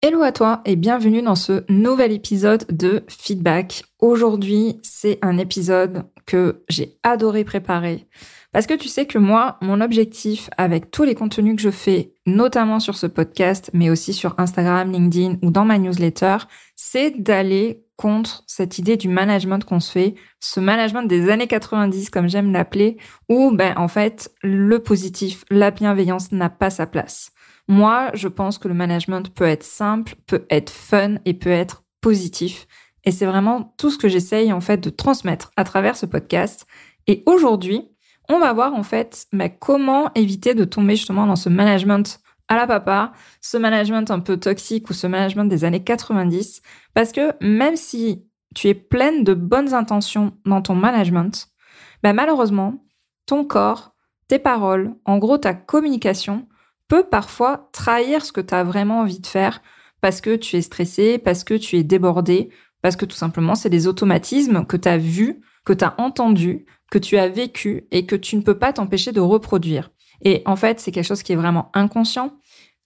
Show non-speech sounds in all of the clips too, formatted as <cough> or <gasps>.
Hello à toi et bienvenue dans ce nouvel épisode de Feedback. Aujourd'hui, c'est un épisode que j'ai adoré préparer parce que tu sais que moi, mon objectif avec tous les contenus que je fais, notamment sur ce podcast, mais aussi sur Instagram, LinkedIn ou dans ma newsletter, c'est d'aller contre cette idée du management qu'on se fait, ce management des années 90 comme j'aime l'appeler, où ben en fait le positif, la bienveillance n'a pas sa place. Moi, je pense que le management peut être simple, peut être fun et peut être positif. Et c'est vraiment tout ce que j'essaye en fait de transmettre à travers ce podcast. Et aujourd'hui, on va voir en fait mais comment éviter de tomber justement dans ce management à la papa, ce management un peu toxique ou ce management des années 90. Parce que même si tu es pleine de bonnes intentions dans ton management, ben malheureusement, ton corps, tes paroles, en gros ta communication, peut parfois trahir ce que tu as vraiment envie de faire parce que tu es stressé, parce que tu es débordé, parce que tout simplement c'est des automatismes que tu as vus, que tu as entendus, que tu as vécu et que tu ne peux pas t'empêcher de reproduire. Et en fait, c'est quelque chose qui est vraiment inconscient.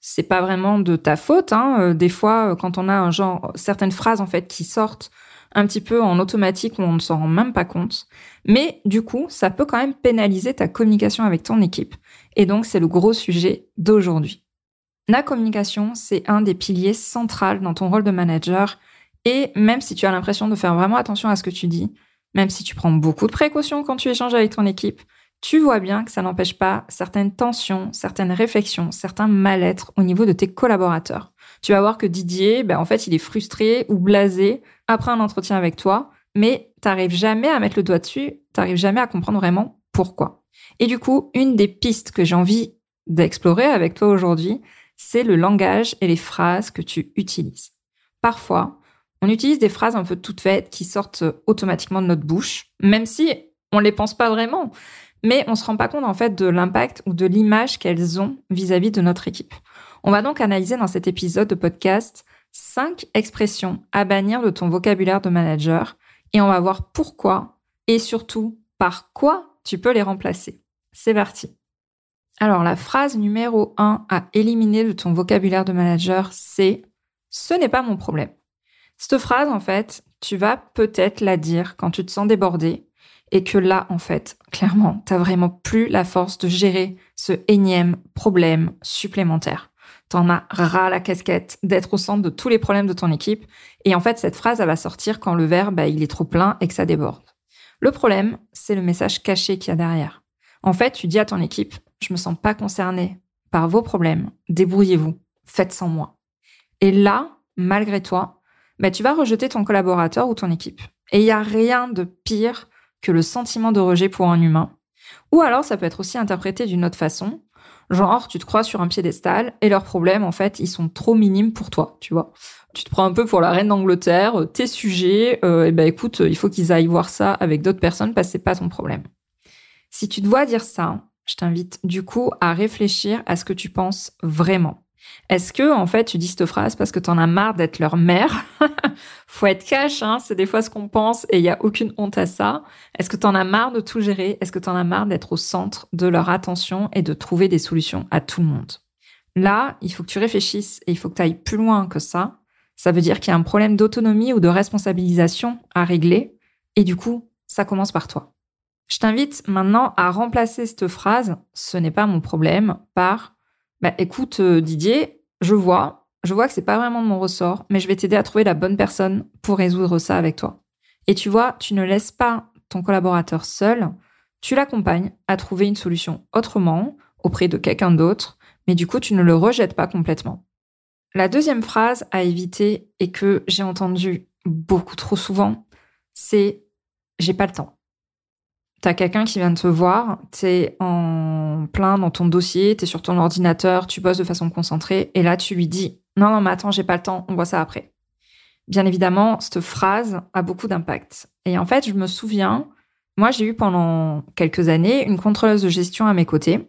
C'est pas vraiment de ta faute. Hein. Euh, des fois, euh, quand on a un genre, certaines phrases en fait qui sortent un petit peu en automatique où on ne s'en rend même pas compte. Mais du coup, ça peut quand même pénaliser ta communication avec ton équipe. Et donc, c'est le gros sujet d'aujourd'hui. La communication, c'est un des piliers centraux dans ton rôle de manager. Et même si tu as l'impression de faire vraiment attention à ce que tu dis, même si tu prends beaucoup de précautions quand tu échanges avec ton équipe, tu vois bien que ça n'empêche pas certaines tensions, certaines réflexions, certains mal-être au niveau de tes collaborateurs. Tu vas voir que Didier, ben, en fait, il est frustré ou blasé après un entretien avec toi, mais t'arrives jamais à mettre le doigt dessus, t'arrives jamais à comprendre vraiment pourquoi. Et du coup, une des pistes que j'ai envie d'explorer avec toi aujourd'hui, c'est le langage et les phrases que tu utilises. Parfois, on utilise des phrases un peu toutes faites qui sortent automatiquement de notre bouche, même si on les pense pas vraiment, mais on se rend pas compte en fait de l'impact ou de l'image qu'elles ont vis-à-vis -vis de notre équipe. On va donc analyser dans cet épisode de podcast cinq expressions à bannir de ton vocabulaire de manager et on va voir pourquoi et surtout par quoi tu peux les remplacer. C'est parti. Alors, la phrase numéro 1 à éliminer de ton vocabulaire de manager, c'est ce n'est pas mon problème. Cette phrase, en fait, tu vas peut-être la dire quand tu te sens débordé et que là, en fait, clairement, t'as vraiment plus la force de gérer ce énième problème supplémentaire. T'en as ras la casquette d'être au centre de tous les problèmes de ton équipe. Et en fait, cette phrase, elle va sortir quand le verre, bah, il est trop plein et que ça déborde. Le problème, c'est le message caché qu'il y a derrière. En fait, tu dis à ton équipe, je me sens pas concerné par vos problèmes, débrouillez-vous, faites sans moi. Et là, malgré toi, bah, tu vas rejeter ton collaborateur ou ton équipe. Et il n'y a rien de pire que le sentiment de rejet pour un humain. Ou alors, ça peut être aussi interprété d'une autre façon. Genre, tu te crois sur un piédestal et leurs problèmes, en fait, ils sont trop minimes pour toi, tu vois. Tu te prends un peu pour la reine d'Angleterre, tes sujets, euh, et ben écoute, il faut qu'ils aillent voir ça avec d'autres personnes parce que c'est pas ton problème. Si tu dois dire ça, je t'invite du coup à réfléchir à ce que tu penses vraiment. Est-ce que en fait tu dis cette phrase parce que t'en as marre d'être leur mère? <laughs> Faut être cash, hein, c'est des fois ce qu'on pense et il y a aucune honte à ça. Est-ce que t'en as marre de tout gérer? Est-ce que t'en as marre d'être au centre de leur attention et de trouver des solutions à tout le monde? Là, il faut que tu réfléchisses et il faut que tu ailles plus loin que ça. Ça veut dire qu'il y a un problème d'autonomie ou de responsabilisation à régler et du coup, ça commence par toi. Je t'invite maintenant à remplacer cette phrase ce n'est pas mon problème par bah, écoute euh, Didier, je vois, je vois que c'est pas vraiment de mon ressort, mais je vais t'aider à trouver la bonne personne pour résoudre ça avec toi. Et tu vois, tu ne laisses pas ton collaborateur seul, tu l'accompagnes à trouver une solution autrement auprès de quelqu'un d'autre, mais du coup, tu ne le rejettes pas complètement. La deuxième phrase à éviter et que j'ai entendue beaucoup trop souvent, c'est j'ai pas le temps. T'as quelqu'un qui vient te voir, t'es en plein dans ton dossier, t'es sur ton ordinateur, tu bosses de façon concentrée, et là tu lui dis non non mais attends j'ai pas le temps, on voit ça après. bien évidemment, cette phrase a beaucoup d'impact. Et en fait, je me souviens, moi, j'ai eu pendant quelques années une contrôleuse de gestion à mes côtés.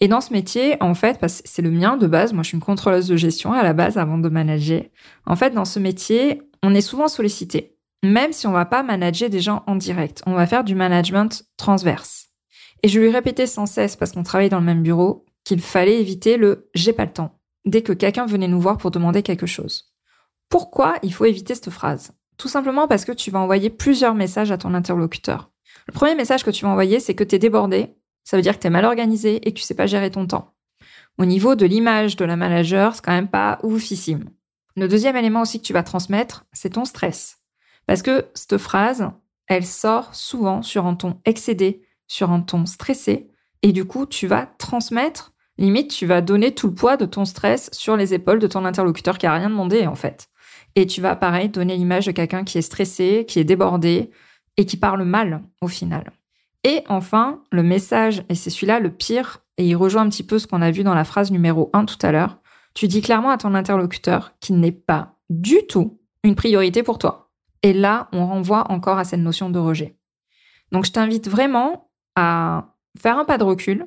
Et dans ce métier, en fait, parce que c'est le mien de base, moi je suis une contrôleuse de gestion à la base avant de manager. En fait, dans ce métier, on est souvent sollicité. Même si on va pas manager des gens en direct, on va faire du management transverse. Et je lui répétais sans cesse, parce qu'on travaille dans le même bureau, qu'il fallait éviter le j'ai pas le temps dès que quelqu'un venait nous voir pour demander quelque chose. Pourquoi il faut éviter cette phrase? Tout simplement parce que tu vas envoyer plusieurs messages à ton interlocuteur. Le premier message que tu vas envoyer, c'est que tu es débordé, ça veut dire que tu es mal organisé et que tu sais pas gérer ton temps. Au niveau de l'image de la manager, c'est quand même pas oufissime. Le deuxième élément aussi que tu vas transmettre, c'est ton stress. Parce que cette phrase, elle sort souvent sur un ton excédé, sur un ton stressé, et du coup, tu vas transmettre, limite, tu vas donner tout le poids de ton stress sur les épaules de ton interlocuteur qui a rien demandé, en fait. Et tu vas, pareil, donner l'image de quelqu'un qui est stressé, qui est débordé, et qui parle mal, au final. Et enfin, le message, et c'est celui-là le pire, et il rejoint un petit peu ce qu'on a vu dans la phrase numéro 1 tout à l'heure, tu dis clairement à ton interlocuteur qu'il n'est pas du tout une priorité pour toi. Et là, on renvoie encore à cette notion de rejet. Donc je t'invite vraiment à faire un pas de recul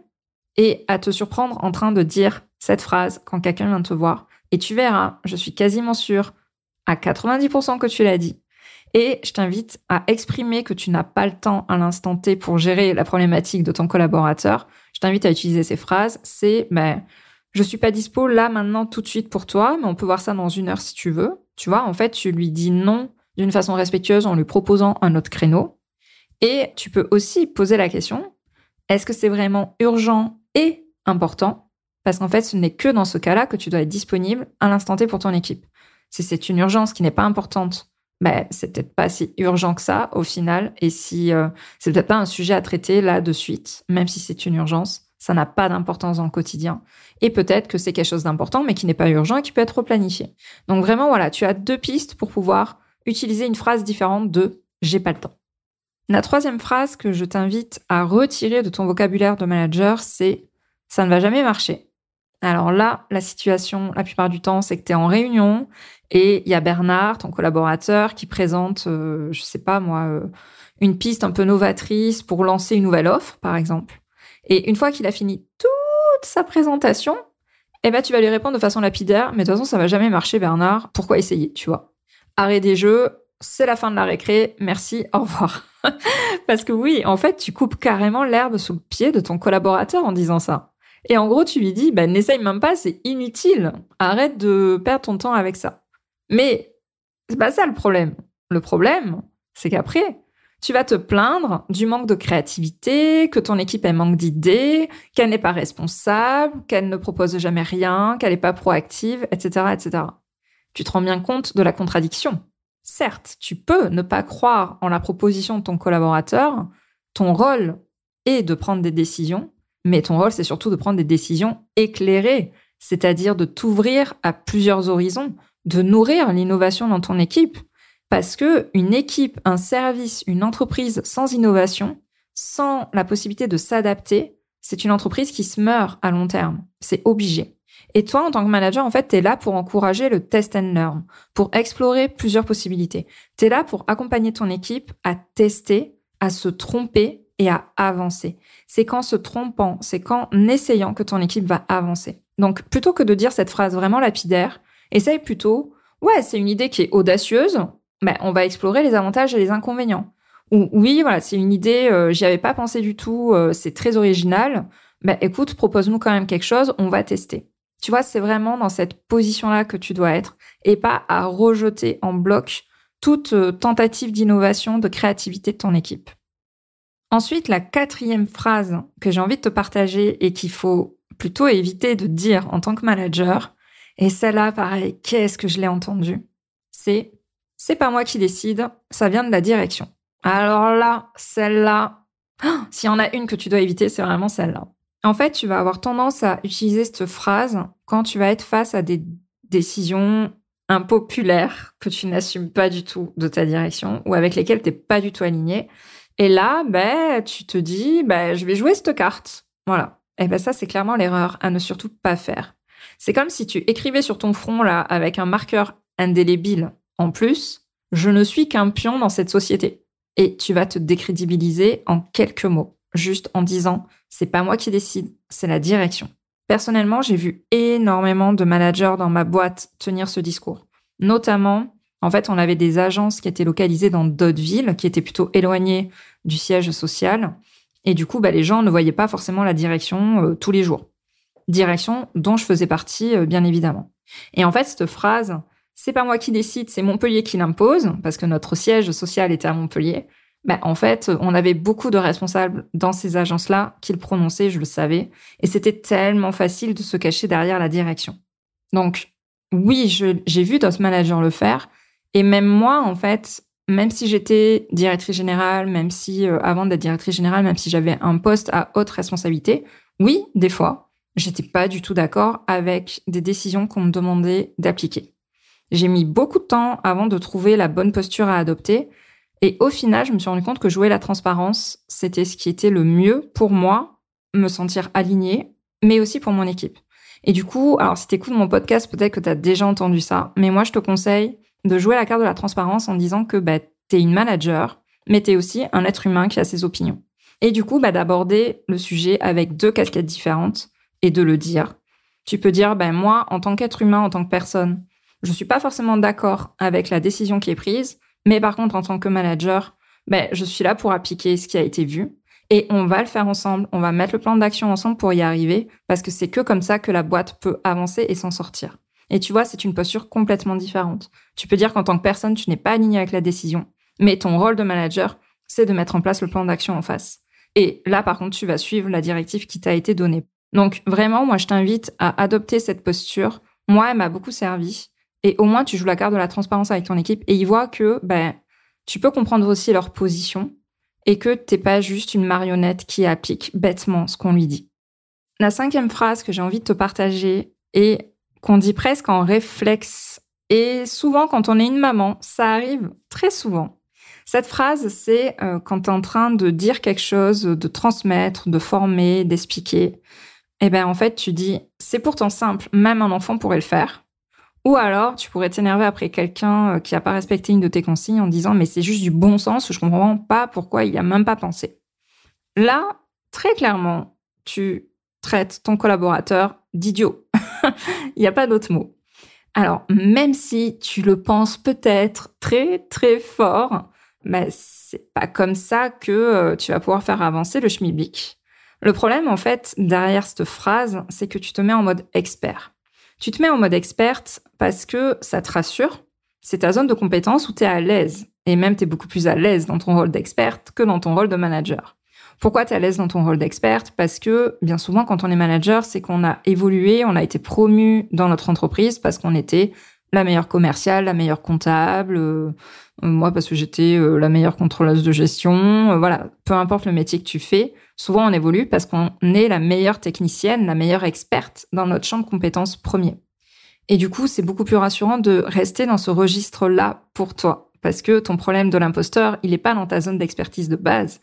et à te surprendre en train de dire cette phrase quand quelqu'un vient te voir. Et tu verras, je suis quasiment sûre, à 90% que tu l'as dit. Et je t'invite à exprimer que tu n'as pas le temps à l'instant T pour gérer la problématique de ton collaborateur. Je t'invite à utiliser ces phrases. C'est, ben, je suis pas dispo là, maintenant, tout de suite pour toi, mais on peut voir ça dans une heure si tu veux. Tu vois, en fait, tu lui dis non d'une façon respectueuse en lui proposant un autre créneau. Et tu peux aussi poser la question, est-ce que c'est vraiment urgent et important? Parce qu'en fait, ce n'est que dans ce cas-là que tu dois être disponible à l'instant T pour ton équipe. Si c'est une urgence qui n'est pas importante, ben, c'est peut-être pas si urgent que ça au final. Et si euh, c'est peut-être pas un sujet à traiter là de suite, même si c'est une urgence, ça n'a pas d'importance dans le quotidien. Et peut-être que c'est quelque chose d'important, mais qui n'est pas urgent et qui peut être replanifié. Donc vraiment, voilà, tu as deux pistes pour pouvoir utiliser une phrase différente de j'ai pas le temps. La troisième phrase que je t'invite à retirer de ton vocabulaire de manager, c'est ça ne va jamais marcher. Alors là, la situation, la plupart du temps, c'est que tu es en réunion et il y a Bernard, ton collaborateur, qui présente, euh, je sais pas moi, euh, une piste un peu novatrice pour lancer une nouvelle offre, par exemple. Et une fois qu'il a fini toute sa présentation, eh ben, tu vas lui répondre de façon lapidaire, mais de toute façon, ça va jamais marcher, Bernard. Pourquoi essayer, tu vois? Arrêt des jeux, c'est la fin de la récré, merci, au revoir. <laughs> Parce que oui, en fait, tu coupes carrément l'herbe sous le pied de ton collaborateur en disant ça. Et en gros, tu lui dis, bah, n'essaye même pas, c'est inutile. Arrête de perdre ton temps avec ça. Mais c'est pas ça le problème. Le problème, c'est qu'après, tu vas te plaindre du manque de créativité, que ton équipe elle manque d'idées, qu'elle n'est pas responsable, qu'elle ne propose jamais rien, qu'elle n'est pas proactive, etc., etc. Tu te rends bien compte de la contradiction. Certes, tu peux ne pas croire en la proposition de ton collaborateur. Ton rôle est de prendre des décisions, mais ton rôle, c'est surtout de prendre des décisions éclairées, c'est-à-dire de t'ouvrir à plusieurs horizons, de nourrir l'innovation dans ton équipe. Parce que une équipe, un service, une entreprise sans innovation, sans la possibilité de s'adapter, c'est une entreprise qui se meurt à long terme. C'est obligé. Et toi, en tant que manager, en fait, tu es là pour encourager le test and learn, pour explorer plusieurs possibilités. Tu es là pour accompagner ton équipe à tester, à se tromper et à avancer. C'est qu'en se trompant, c'est qu'en essayant que ton équipe va avancer. Donc, plutôt que de dire cette phrase vraiment lapidaire, essaye plutôt, ouais, c'est une idée qui est audacieuse, ben, on va explorer les avantages et les inconvénients. Ou oui, voilà, c'est une idée, euh, j'y avais pas pensé du tout, euh, c'est très original. Ben, écoute, propose-nous quand même quelque chose, on va tester. Tu vois, c'est vraiment dans cette position-là que tu dois être et pas à rejeter en bloc toute euh, tentative d'innovation, de créativité de ton équipe. Ensuite, la quatrième phrase que j'ai envie de te partager et qu'il faut plutôt éviter de dire en tant que manager, et celle-là, pareil, qu'est-ce que je l'ai entendu C'est c'est pas moi qui décide, ça vient de la direction. Alors là, celle-là, <gasps> s'il y en a une que tu dois éviter, c'est vraiment celle-là. En fait, tu vas avoir tendance à utiliser cette phrase quand tu vas être face à des décisions impopulaires que tu n'assumes pas du tout de ta direction ou avec lesquelles tu n'es pas du tout aligné. Et là, ben, tu te dis, ben, je vais jouer cette carte. Voilà. Et ben ça, c'est clairement l'erreur à ne surtout pas faire. C'est comme si tu écrivais sur ton front là avec un marqueur indélébile En plus, je ne suis qu'un pion dans cette société. Et tu vas te décrédibiliser en quelques mots, juste en disant c'est pas moi qui décide, c'est la direction. Personnellement, j'ai vu énormément de managers dans ma boîte tenir ce discours. Notamment, en fait, on avait des agences qui étaient localisées dans d'autres villes, qui étaient plutôt éloignées du siège social. Et du coup, bah, les gens ne voyaient pas forcément la direction euh, tous les jours. Direction dont je faisais partie, euh, bien évidemment. Et en fait, cette phrase, c'est pas moi qui décide, c'est Montpellier qui l'impose, parce que notre siège social était à Montpellier. Ben, en fait, on avait beaucoup de responsables dans ces agences-là qui le prononçaient, je le savais, et c'était tellement facile de se cacher derrière la direction. Donc, oui, j'ai vu d'autres managers le faire, et même moi, en fait, même si j'étais directrice générale, même si, euh, avant d'être directrice générale, même si j'avais un poste à haute responsabilité, oui, des fois, j'étais pas du tout d'accord avec des décisions qu'on me demandait d'appliquer. J'ai mis beaucoup de temps avant de trouver la bonne posture à adopter. Et au final, je me suis rendu compte que jouer la transparence, c'était ce qui était le mieux pour moi, me sentir alignée, mais aussi pour mon équipe. Et du coup, alors si t'écoutes mon podcast, peut-être que t'as déjà entendu ça, mais moi je te conseille de jouer la carte de la transparence en disant que bah, t'es une manager, mais t'es aussi un être humain qui a ses opinions. Et du coup, bah, d'aborder le sujet avec deux casquettes différentes et de le dire. Tu peux dire, ben moi, en tant qu'être humain, en tant que personne, je suis pas forcément d'accord avec la décision qui est prise, mais par contre, en tant que manager, ben, je suis là pour appliquer ce qui a été vu. Et on va le faire ensemble, on va mettre le plan d'action ensemble pour y arriver, parce que c'est que comme ça que la boîte peut avancer et s'en sortir. Et tu vois, c'est une posture complètement différente. Tu peux dire qu'en tant que personne, tu n'es pas aligné avec la décision, mais ton rôle de manager, c'est de mettre en place le plan d'action en face. Et là, par contre, tu vas suivre la directive qui t'a été donnée. Donc vraiment, moi, je t'invite à adopter cette posture. Moi, elle m'a beaucoup servi. Et au moins, tu joues la carte de la transparence avec ton équipe et ils voient que ben, tu peux comprendre aussi leur position et que t'es pas juste une marionnette qui applique bêtement ce qu'on lui dit. La cinquième phrase que j'ai envie de te partager et qu'on dit presque en réflexe et souvent quand on est une maman, ça arrive très souvent. Cette phrase, c'est euh, quand tu es en train de dire quelque chose, de transmettre, de former, d'expliquer. Eh ben en fait, tu dis c'est pourtant simple, même un enfant pourrait le faire. Ou alors, tu pourrais t'énerver après quelqu'un euh, qui n'a pas respecté une de tes consignes en disant mais c'est juste du bon sens, je comprends pas pourquoi il n'y a même pas pensé. Là, très clairement, tu traites ton collaborateur d'idiot. <laughs> il n'y a pas d'autre mot. Alors, même si tu le penses peut-être très très fort, mais c'est pas comme ça que euh, tu vas pouvoir faire avancer le schmilblick. Le problème, en fait, derrière cette phrase, c'est que tu te mets en mode expert. Tu te mets en mode experte parce que ça te rassure. C'est ta zone de compétence où tu es à l'aise. Et même, tu es beaucoup plus à l'aise dans ton rôle d'experte que dans ton rôle de manager. Pourquoi tu es à l'aise dans ton rôle d'experte? Parce que bien souvent, quand on est manager, c'est qu'on a évolué, on a été promu dans notre entreprise parce qu'on était la meilleure commerciale, la meilleure comptable, euh, moi parce que j'étais euh, la meilleure contrôleuse de gestion, euh, voilà, peu importe le métier que tu fais, souvent on évolue parce qu'on est la meilleure technicienne, la meilleure experte dans notre champ de compétences premier. Et du coup, c'est beaucoup plus rassurant de rester dans ce registre-là pour toi parce que ton problème de l'imposteur, il n'est pas dans ta zone d'expertise de base,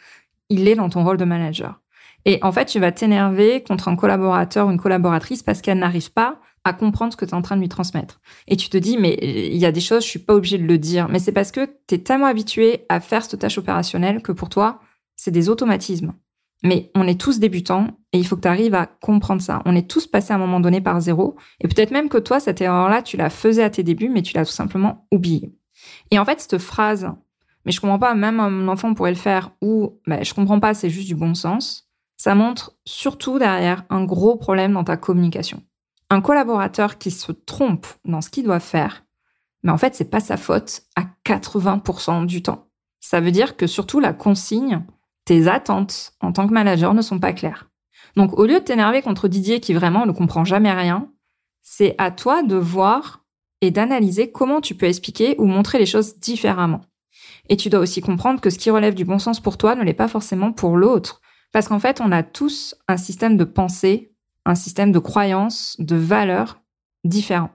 il est dans ton rôle de manager. Et en fait, tu vas t'énerver contre un collaborateur ou une collaboratrice parce qu'elle n'arrive pas à comprendre ce que tu es en train de lui transmettre. Et tu te dis, mais il y a des choses, je suis pas obligée de le dire. Mais c'est parce que tu es tellement habitué à faire cette tâche opérationnelle que pour toi, c'est des automatismes. Mais on est tous débutants et il faut que tu arrives à comprendre ça. On est tous passés à un moment donné par zéro. Et peut-être même que toi, cette erreur-là, tu la faisais à tes débuts, mais tu l'as tout simplement oubliée. Et en fait, cette phrase, mais je comprends pas, même un enfant pourrait le faire, ou ben, je comprends pas, c'est juste du bon sens, ça montre surtout derrière un gros problème dans ta communication un collaborateur qui se trompe dans ce qu'il doit faire, mais en fait, c'est pas sa faute à 80% du temps. Ça veut dire que surtout la consigne, tes attentes en tant que manager ne sont pas claires. Donc, au lieu de t'énerver contre Didier qui vraiment ne comprend jamais rien, c'est à toi de voir et d'analyser comment tu peux expliquer ou montrer les choses différemment. Et tu dois aussi comprendre que ce qui relève du bon sens pour toi ne l'est pas forcément pour l'autre. Parce qu'en fait, on a tous un système de pensée un système de croyances, de valeurs différents.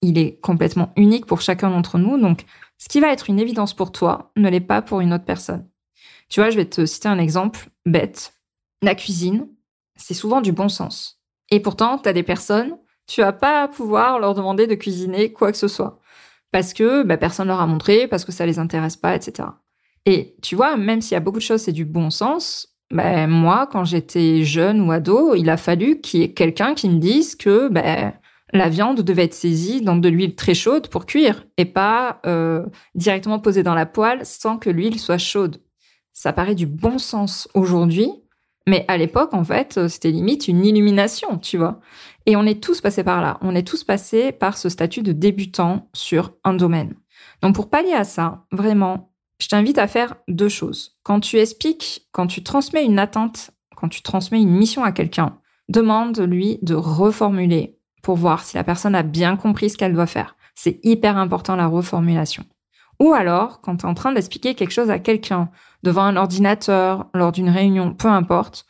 Il est complètement unique pour chacun d'entre nous, donc ce qui va être une évidence pour toi ne l'est pas pour une autre personne. Tu vois, je vais te citer un exemple bête. La cuisine, c'est souvent du bon sens. Et pourtant, tu as des personnes, tu vas pas pouvoir leur demander de cuisiner quoi que ce soit. parce que bah, personne leur a montré, parce que ça les intéresse pas, etc. Et tu vois, même s'il y a beaucoup de choses, c'est du bon sens. Ben, moi, quand j'étais jeune ou ado, il a fallu qu'il y ait quelqu'un qui me dise que ben, la viande devait être saisie dans de l'huile très chaude pour cuire et pas euh, directement posée dans la poêle sans que l'huile soit chaude. Ça paraît du bon sens aujourd'hui, mais à l'époque, en fait, c'était limite une illumination, tu vois. Et on est tous passés par là. On est tous passés par ce statut de débutant sur un domaine. Donc pour pallier à ça, vraiment, je t'invite à faire deux choses. Quand tu expliques, quand tu transmets une attente, quand tu transmets une mission à quelqu'un, demande-lui de reformuler pour voir si la personne a bien compris ce qu'elle doit faire. C'est hyper important la reformulation. Ou alors, quand tu es en train d'expliquer quelque chose à quelqu'un, devant un ordinateur, lors d'une réunion, peu importe,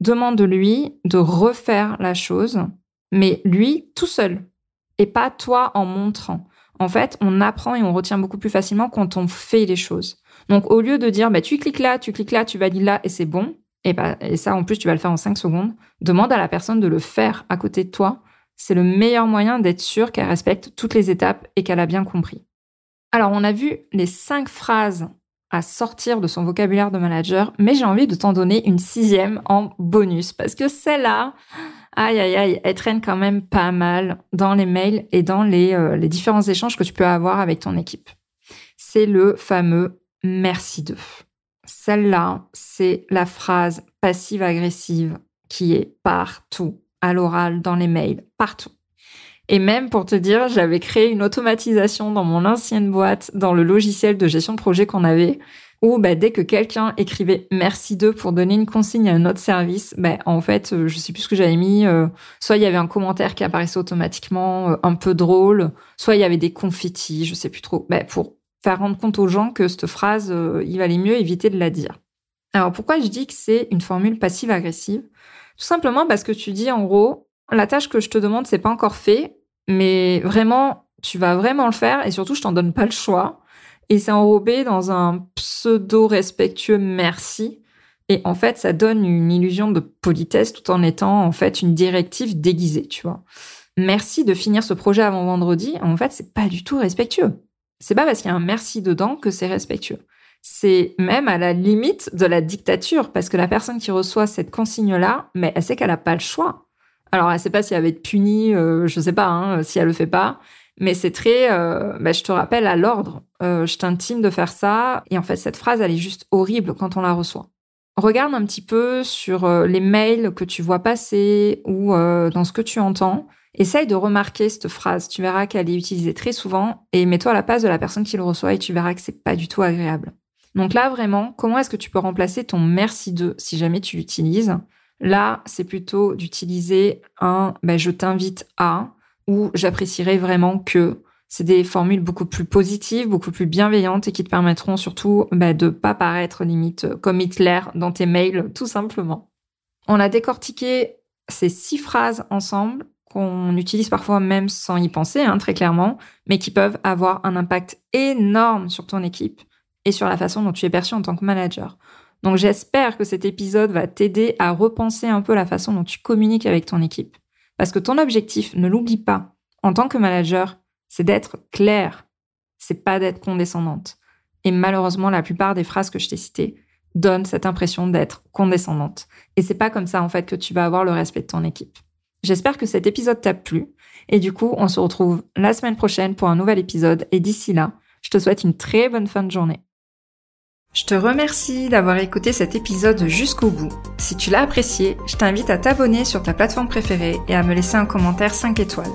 demande-lui de refaire la chose, mais lui tout seul, et pas toi en montrant. En fait, on apprend et on retient beaucoup plus facilement quand on fait les choses. Donc, au lieu de dire, bah, tu cliques là, tu cliques là, tu valides là et c'est bon, et, bah, et ça, en plus, tu vas le faire en 5 secondes, demande à la personne de le faire à côté de toi. C'est le meilleur moyen d'être sûr qu'elle respecte toutes les étapes et qu'elle a bien compris. Alors, on a vu les 5 phrases à sortir de son vocabulaire de manager, mais j'ai envie de t'en donner une sixième en bonus parce que celle-là, aïe aïe aïe, elle traîne quand même pas mal dans les mails et dans les, euh, les différents échanges que tu peux avoir avec ton équipe. C'est le fameux merci de. Celle-là, c'est la phrase passive-agressive qui est partout, à l'oral, dans les mails, partout. Et même pour te dire, j'avais créé une automatisation dans mon ancienne boîte, dans le logiciel de gestion de projet qu'on avait, où bah, dès que quelqu'un écrivait merci d'eux pour donner une consigne à un autre service, bah, en fait, euh, je sais plus ce que j'avais mis, euh, soit il y avait un commentaire qui apparaissait automatiquement, euh, un peu drôle, soit il y avait des confettis, je sais plus trop, bah, pour faire rendre compte aux gens que cette phrase, il valait mieux éviter de la dire. Alors pourquoi je dis que c'est une formule passive-agressive? Tout simplement parce que tu dis en gros, la tâche que je te demande, c'est pas encore fait, mais vraiment, tu vas vraiment le faire et surtout, je t'en donne pas le choix. Et c'est enrobé dans un pseudo respectueux merci. Et en fait, ça donne une illusion de politesse tout en étant en fait une directive déguisée, tu vois. Merci de finir ce projet avant vendredi. En fait, c'est pas du tout respectueux. C'est pas parce qu'il y a un merci dedans que c'est respectueux. C'est même à la limite de la dictature parce que la personne qui reçoit cette consigne-là, mais elle sait qu'elle a pas le choix. Alors, elle sait pas si elle va être punie, euh, je sais pas, hein, si elle le fait pas. Mais c'est très, euh, bah, je te rappelle à l'ordre, je t'intime de faire ça. Et en fait, cette phrase, elle est juste horrible quand on la reçoit. Regarde un petit peu sur euh, les mails que tu vois passer ou dans ce que tu entends. Essaye de remarquer cette phrase. Tu verras qu'elle est utilisée très souvent et mets-toi à la place de la personne qui le reçoit et tu verras que c'est pas du tout agréable. Donc là, vraiment, comment est-ce que tu peux remplacer ton merci de si jamais tu l'utilises? Là, c'est plutôt d'utiliser un bah, je t'invite à où j'apprécierais vraiment que c'est des formules beaucoup plus positives, beaucoup plus bienveillantes et qui te permettront surtout bah, de pas paraître limite comme Hitler dans tes mails, tout simplement. On a décortiqué ces six phrases ensemble qu'on utilise parfois même sans y penser, hein, très clairement, mais qui peuvent avoir un impact énorme sur ton équipe et sur la façon dont tu es perçu en tant que manager. Donc j'espère que cet épisode va t'aider à repenser un peu la façon dont tu communiques avec ton équipe. Parce que ton objectif, ne l'oublie pas, en tant que manager, c'est d'être clair. C'est pas d'être condescendante. Et malheureusement, la plupart des phrases que je t'ai citées donnent cette impression d'être condescendante. Et c'est pas comme ça, en fait, que tu vas avoir le respect de ton équipe. J'espère que cet épisode t'a plu. Et du coup, on se retrouve la semaine prochaine pour un nouvel épisode. Et d'ici là, je te souhaite une très bonne fin de journée. Je te remercie d'avoir écouté cet épisode jusqu'au bout. Si tu l'as apprécié, je t'invite à t'abonner sur ta plateforme préférée et à me laisser un commentaire 5 étoiles.